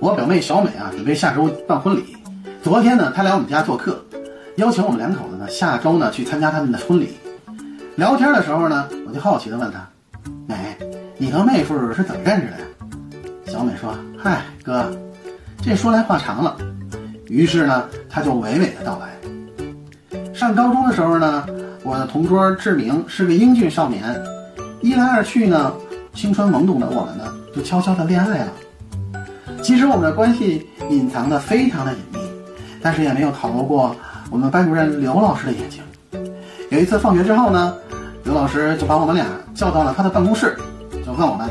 我表妹小美啊，准备下周办婚礼。昨天呢，她来我们家做客，邀请我们两口子呢，下周呢去参加他们的婚礼。聊天的时候呢，我就好奇的问她：“美，你和妹夫是怎么认识的呀？”小美说：“嗨，哥，这说来话长了。”于是呢，她就娓娓的道来。上高中的时候呢，我的同桌志明是个英俊少年，一来二去呢，青春懵懂的我们呢，就悄悄的恋爱了。其实我们的关系隐藏的非常的隐秘，但是也没有逃过我们班主任刘老师的眼睛。有一次放学之后呢，刘老师就把我们俩叫到了他的办公室，就问我们：“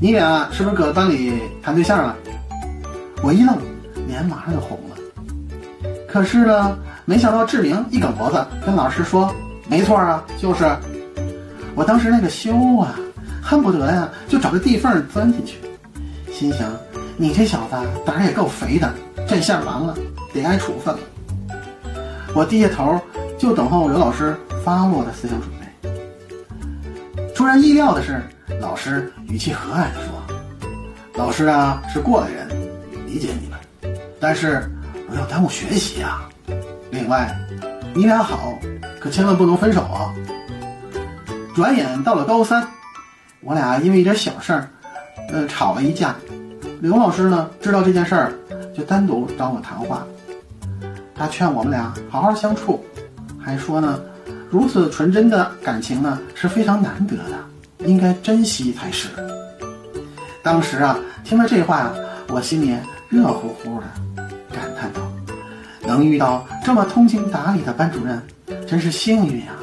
你俩是不是搁班里谈对象了？”我一愣，脸马上就红了。可是呢，没想到志明一梗脖子跟老师说：“没错啊，就是。”我当时那个羞啊，恨不得呀就找个地缝钻进去，心想。你这小子胆儿也够肥的，这下完了，得挨处分了。我低下头，就等候刘老师发落的思想准备。出人意料的是，老师语气和蔼地说：“老师啊，是过来人，理解你们，但是不要耽误学习啊。另外，你俩好，可千万不能分手啊。”转眼到了高三，我俩因为一点小事儿，呃，吵了一架。刘老师呢，知道这件事儿，就单独找我谈话。他劝我们俩好好相处，还说呢，如此纯真的感情呢是非常难得的，应该珍惜才是。当时啊，听了这话，我心里热乎乎的，感叹道：“能遇到这么通情达理的班主任，真是幸运啊。”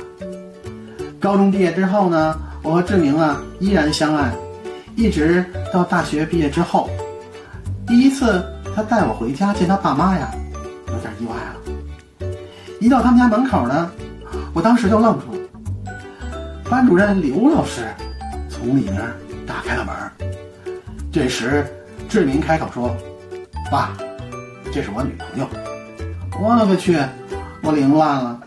高中毕业之后呢，我和志明啊依然相爱，一直到大学毕业之后。第一次他带我回家见他爸妈呀，有点意外了。一到他们家门口呢，我当时就愣住了。班主任刘老师从里面打开了门。这时志明开口说：“爸，这是我女朋友。”我勒个去！我凌乱了。